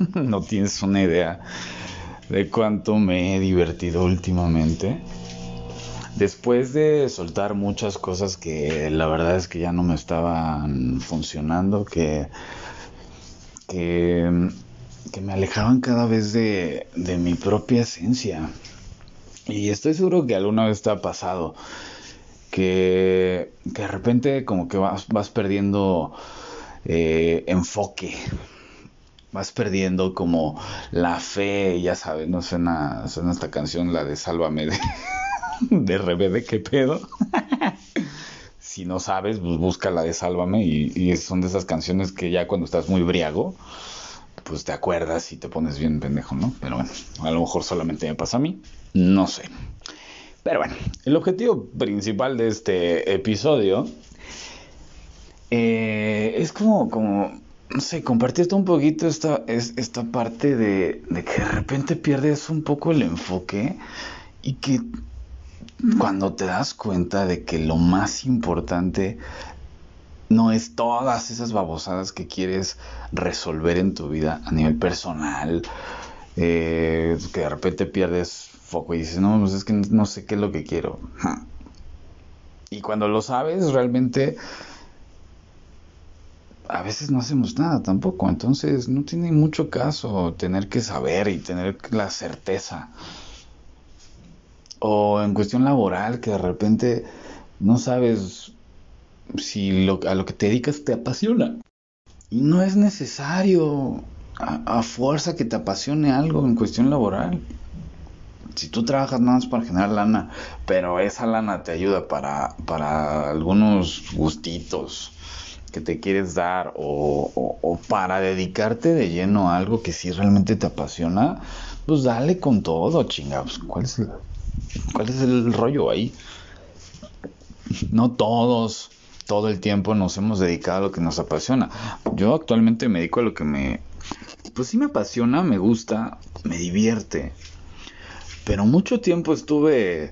no tienes una idea de cuánto me he divertido últimamente. Después de soltar muchas cosas que la verdad es que ya no me estaban funcionando, que, que, me alejaban cada vez de, de mi propia esencia. Y estoy seguro que alguna vez te ha pasado que, que de repente como que vas, vas perdiendo eh, enfoque, vas perdiendo como la fe, ya sabes, no suena, suena esta canción, la de Sálvame de, de RBD, ¿qué pedo? si no sabes, pues busca la de Sálvame y, y, son de esas canciones que ya cuando estás muy briago, pues te acuerdas y te pones bien pendejo, ¿no? Pero bueno, a lo mejor solamente me pasa a mí, no sé. Pero bueno, el objetivo principal de este episodio eh, es como, como, no sé, compartirte un poquito esta, es, esta parte de, de que de repente pierdes un poco el enfoque y que cuando te das cuenta de que lo más importante no es todas esas babosadas que quieres resolver en tu vida a nivel personal, eh, que de repente pierdes foco y dices, no, pues es que no sé qué es lo que quiero. Y cuando lo sabes, realmente a veces no hacemos nada tampoco. Entonces no tiene mucho caso tener que saber y tener la certeza. O en cuestión laboral, que de repente no sabes si lo, a lo que te dedicas te apasiona. Y no es necesario a, fuerza que te apasione algo en cuestión laboral. Si tú trabajas nada más para generar lana, pero esa lana te ayuda para, para algunos gustitos que te quieres dar o, para dedicarte de lleno a algo que sí realmente te apasiona, pues dale con todo, chingados. ¿Cuál es cuál es el rollo ahí? No todos todo el tiempo nos hemos dedicado a lo que nos apasiona. Yo actualmente me dedico a lo que me, pues sí me apasiona, me gusta, me divierte. Pero mucho tiempo estuve,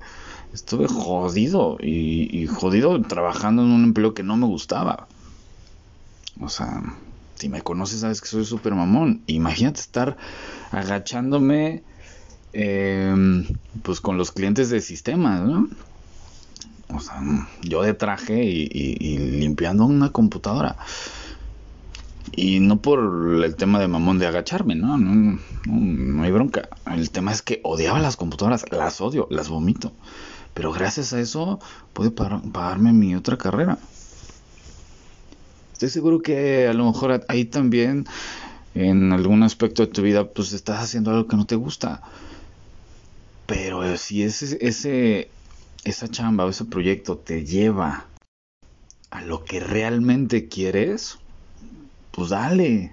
estuve jodido y, jodido trabajando en un empleo que no me gustaba. O sea, si me conoces sabes que soy súper mamón. Imagínate estar agachándome em, pues con los clientes de sistemas, ¿no? O sea, yo de traje y, limpiando una computadora. Y no por el tema de mamón de agacharme, ¿no? No, no, hay bronca. El tema es que odiaba las computadoras, las odio, las vomito. Pero gracias a eso pude pagarme mi otra carrera. Estoy seguro que a lo mejor ahí también, en algún aspecto de tu vida, pues estás haciendo algo que no te gusta. Pero si ese, ese, esa chamba o ese proyecto te lleva a lo que realmente quieres, pues dale.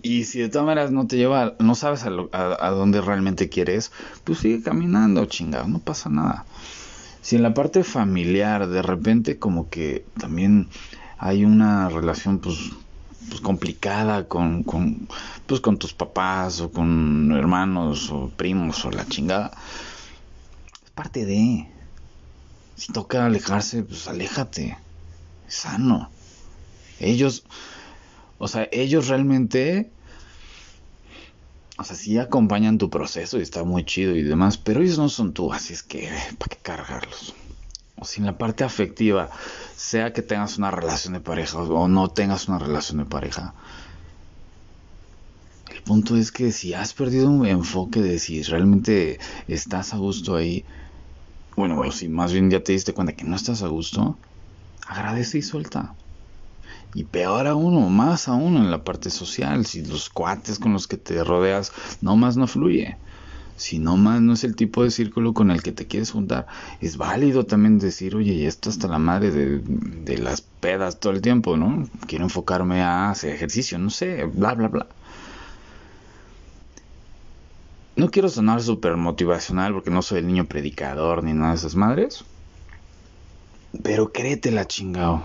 Y si de todas maneras no te lleva, no sabes a, a, dónde realmente quieres, pues sigue caminando, chingado, no pasa nada. Si en la parte familiar de repente como que también hay una relación pues, pues complicada con, con, pues con tus papás o con hermanos o primos o la chingada, es parte de... Si toca alejarse, pues aléjate. Es sano. Ellos, o sea, ellos realmente, o sea, sí acompañan tu proceso y está muy chido y demás, pero ellos no son tú, así es que, ¿para qué cargarlos? O sin la parte afectiva, sea que tengas una relación de pareja o no tengas una relación de pareja. El punto es que si has perdido un enfoque de si realmente estás a gusto ahí, bueno, bueno, si más bien ya te diste cuenta que no estás a gusto, agradece y suelta. Y peor aún, más aún en la parte social, si los cuates con los que te rodeas no más no fluye. Si no más no es el tipo de círculo con el que te quieres juntar, es válido también decir, oye, y esto hasta la madre de, de las pedas todo el tiempo, ¿no? Quiero enfocarme a hacer ejercicio, no sé, bla, bla, bla. No quiero sonar súper motivacional porque no soy el niño predicador ni nada de esas madres. Pero créetela, chingao.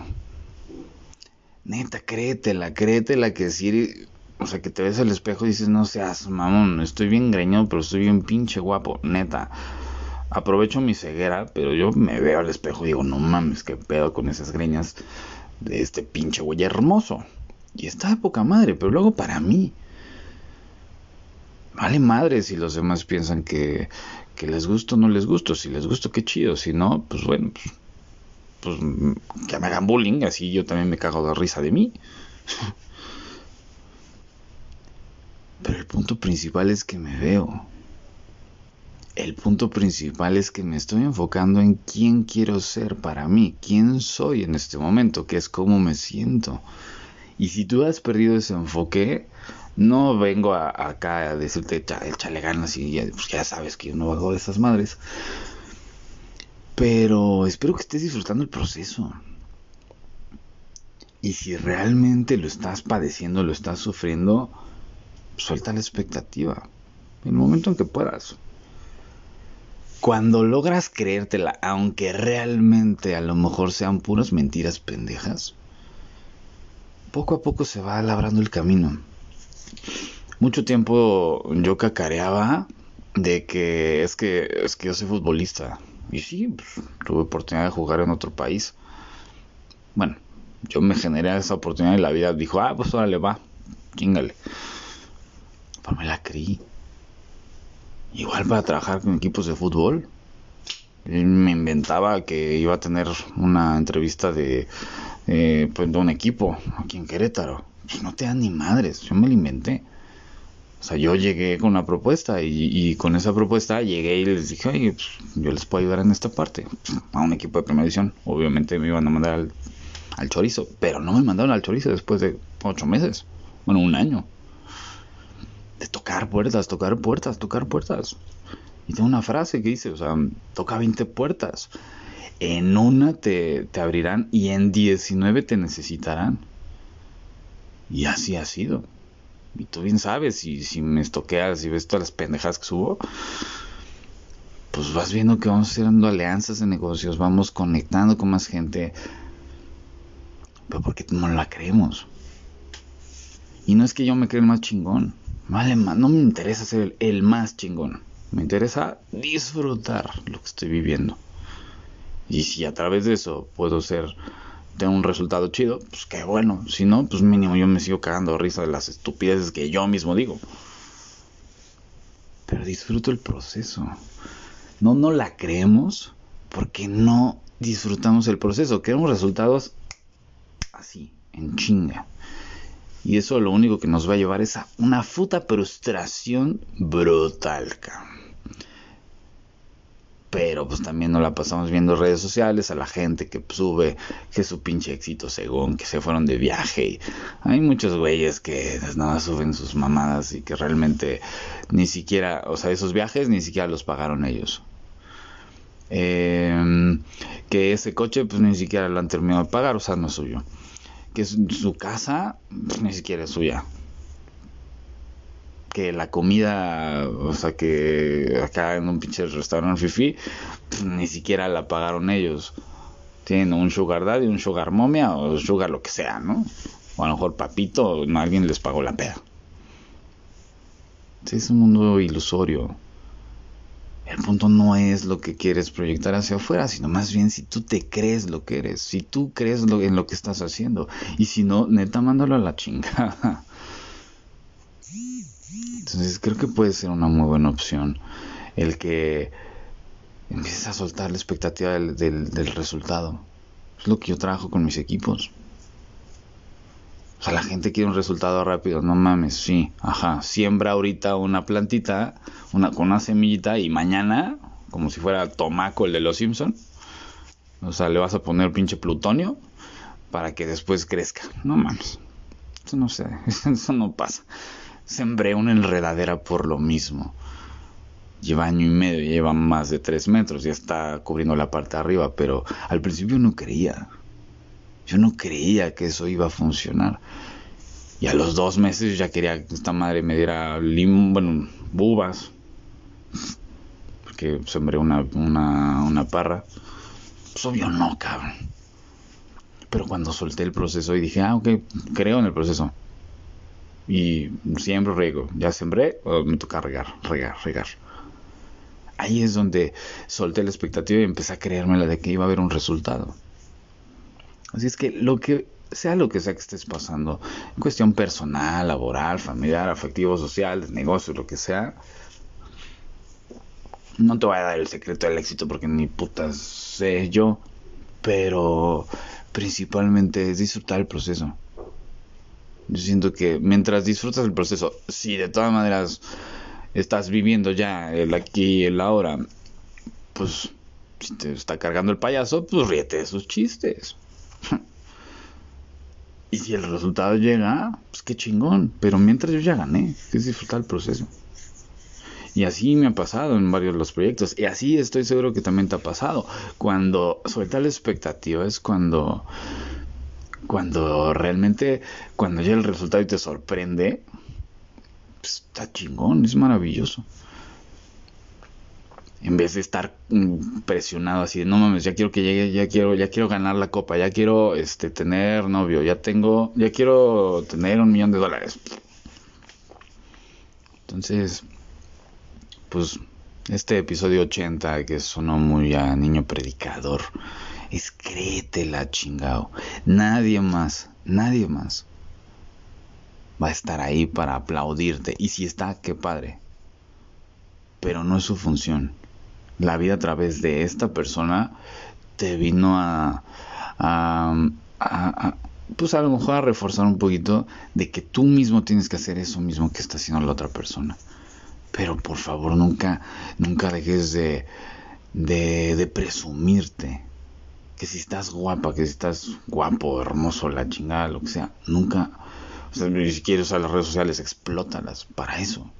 Neta, créetela, créetela que si... O sea, que te ves al espejo y dices, no seas mamón, estoy bien greñado, pero estoy bien pinche guapo. Neta, aprovecho mi ceguera, pero yo me veo al espejo y digo, no mames, qué pedo con esas greñas de este pinche güey hermoso. Y está de poca madre, pero luego para mí, vale madre si los demás piensan que, que les gusto o no les gusto. Si les gusto, qué chido. Si no, pues bueno, pues, pues que me hagan bullying, así yo también me cago de risa de mí. Pero el punto principal es que me veo. El punto principal es que me estoy enfocando en quién quiero ser para mí, quién soy en este momento, que es cómo me siento. Y si tú has perdido ese enfoque, no vengo acá a decirte échale ganas y ya, pues ya sabes que yo no hago de esas madres. Pero espero que estés disfrutando el proceso. Y si realmente lo estás padeciendo, lo estás sufriendo, suelta la expectativa. En el momento en que puedas. Cuando logras creértela, aunque realmente a lo mejor sean puras mentiras pendejas, poco a poco se va labrando el camino. Mucho tiempo yo cacareaba de que es que es que yo soy futbolista. Y sí, pues, tuve oportunidad de jugar en otro país. Bueno, yo me generé esa oportunidad y la vida dijo, ah, pues órale, va, chingale. Pero me la creí. Igual para trabajar con equipos de fútbol. Me inventaba que iba a tener una entrevista de, eh, pues, de un equipo aquí en Querétaro. Pues no te dan ni madres, yo me la inventé. O sea, yo llegué con una propuesta y, con esa propuesta llegué y les dije, oye, pues, yo les puedo ayudar en esta parte. A un equipo de primera edición. Obviamente me iban a mandar al, al chorizo, pero no me mandaron al chorizo después de ocho meses. Bueno, un año de tocar puertas, tocar puertas, tocar puertas. Y tengo una frase que dice, o sea, toca 20 puertas. En una te, te abrirán y en 19 te necesitarán. Y así ha sido. Y tú bien sabes, si, si me estoqueas y ves todas las pendejas que subo, pues vas viendo que vamos haciendo alianzas de negocios, vamos conectando con más gente. Pero porque no la creemos. Y no es que yo me crea el más chingón. Vale, no me interesa ser el, más chingón. Me interesa disfrutar lo que estoy viviendo. Y si a través de eso puedo ser, tener un resultado chido, pues qué bueno. Si no, pues mínimo yo me sigo cagando risa de las estupideces que yo mismo digo. Pero disfruto el proceso. No, no la creemos porque no disfrutamos el proceso. Queremos resultados así, en chinga. Y eso lo único que nos va a llevar es a una puta frustración brutal, Pero pues también nos la pasamos viendo redes sociales a la gente que sube que su pinche éxito según que se fueron de viaje. hay muchos güeyes que nada más suben sus mamadas y que realmente ni siquiera, o sea, esos viajes ni siquiera los pagaron ellos. Em, que ese coche pues ni siquiera lo han terminado de pagar, o sea, no es suyo que su casa ni siquiera es suya. Que la comida, o sea, que acá en un pinche restaurante fifi, ni siquiera la pagaron ellos. Tienen un sugar daddy, un sugar momia o sugar lo que sea, ¿no? O a lo mejor papito, alguien les pagó la peda. es un mundo ilusorio. El punto no es lo que quieres proyectar hacia afuera, sino más bien si tú te crees lo que eres, si tú crees lo, en lo que estás haciendo. Y si no, neta, mándalo a la chingada. Entonces creo que puede ser una muy buena opción el que empieces a soltar la expectativa del, del resultado. Es lo que yo trabajo con mis equipos. O sea, la gente quiere un resultado rápido, no mames, sí, ajá, siembra ahorita una plantita una, con una semillita y mañana, como si fuera tomaco el de los Simpson, o sea, le vas a poner pinche plutonio para que después crezca. No mames, eso no sé, eso no pasa. Sembré una enredadera por lo mismo. Lleva año y medio, lleva más de tres metros, ya está cubriendo la parte de arriba, pero al principio no creía. Yo no creía que eso iba a funcionar. Y a los dos meses ya quería que esta madre me diera lim bubas. Porque sembré una, una, una parra. Pues obvio no, cabrón. Pero cuando solté el proceso y dije, ah, ok, creo en el proceso. Y siempre riego. Ya sembré, me toca regar, regar, regar. Ahí es donde solté la expectativa y empecé a creérmela de que iba a haber un resultado. Así es que lo que sea lo que sea que estés pasando, en cuestión personal, laboral, familiar, afectivo, social, de negocio, lo que sea, no te voy a dar el secreto del éxito porque ni putas sé yo, pero principalmente es disfrutar el proceso. Yo siento que mientras disfrutas el proceso, si de todas maneras estás viviendo ya el aquí y el ahora, pues si te está cargando el payaso, pues ríete de sus chistes. y si el resultado llega, pues qué chingón. Pero mientras yo ya gané, es disfrutar el proceso. Y así me ha pasado en varios de los proyectos. Y así estoy seguro que también te ha pasado. Cuando suelta la expectativa es cuando cuando realmente, cuando llega el resultado y te sorprende, pues, está chingón, es maravilloso. En vez de estar mm, presionado así no mames, ya quiero que llegue, ya quiero, ya quiero ganar la copa, ya quiero este tener novio, ya tengo, ya quiero tener un millón de dólares. Entonces, pues este episodio 80 que sonó muy a niño predicador es créetela, chingao. Nadie más, nadie más va a estar ahí para aplaudirte. Y si está, qué padre. Pero no es su función. La vida a través de esta persona te vino a, a, a, pues a lo mejor a reforzar un poquito de que tú mismo tienes que hacer eso mismo que está haciendo la otra persona. Pero por favor nunca, nunca dejes de, de, de presumirte que si estás guapa, que si estás guapo, hermoso, la chingada, lo que sea, nunca, o sea, si quieres usar las redes sociales, explótalas para eso.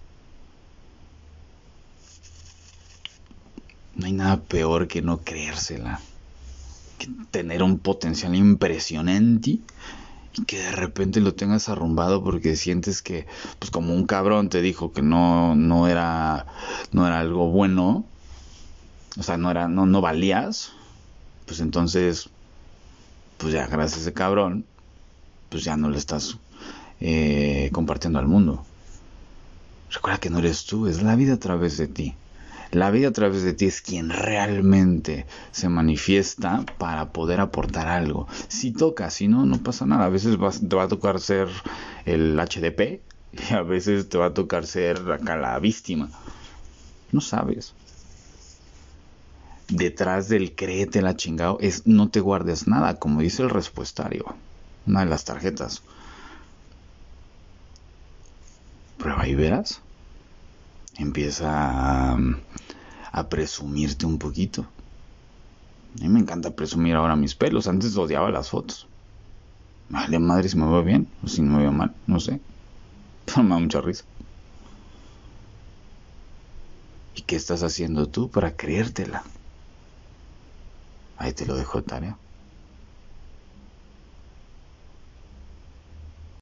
No hay nada peor que no creérsela, que tener un potencial impresionante y que de repente lo tengas arrumbado porque sientes que, pues como un cabrón te dijo que no, no era, no era algo bueno, o sea, no era, no, no valías, pues entonces, pues ya gracias a ese cabrón, pues ya no le estás eh, compartiendo al mundo. Recuerda que no eres tú, es la vida a través de ti. La vida a través de ti es quien realmente se manifiesta para poder aportar algo. Si toca, si no, no pasa nada. A veces te va a tocar ser el HDP y a veces te va a tocar ser acá la víctima. No sabes detrás del créete la chingado es no te guardes nada, como dice el respuestario, una de las tarjetas. Prueba y verás. Empieza a, presumirte un poquito. A mí me encanta presumir ahora mis pelos. Antes odiaba las fotos. Vale, madre, si me veo bien o si me veo mal, no sé. Pero me da mucha risa. ¿Y qué estás haciendo tú para creértela? Ahí te lo dejo tarea.